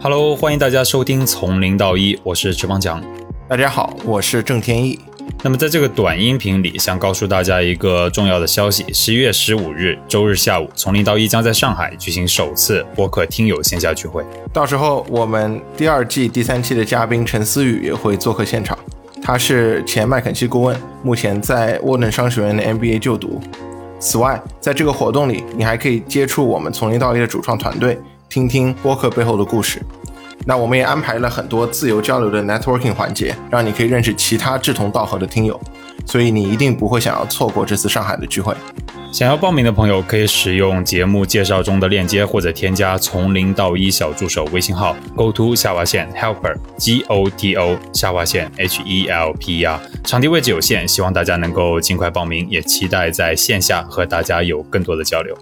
Hello，欢迎大家收听从零到一，我是池方强。大家好，我是郑天意。那么在这个短音频里，想告诉大家一个重要的消息：十一月十五日周日下午，从零到一将在上海举行首次播客听友线下聚会。到时候我们第二季第三期的嘉宾陈思雨也会做客现场。他是前麦肯锡顾问，目前在沃顿商学院的 MBA 就读。此外，在这个活动里，你还可以接触我们从零到一的主创团队，听听播客背后的故事。那我们也安排了很多自由交流的 networking 环节，让你可以认识其他志同道合的听友，所以你一定不会想要错过这次上海的聚会。想要报名的朋友可以使用节目介绍中的链接，或者添加从零到一小助手微信号 go to 下划线 helper g o t o 下划线 h e l p e r”。场地位置有限，希望大家能够尽快报名，也期待在线下和大家有更多的交流。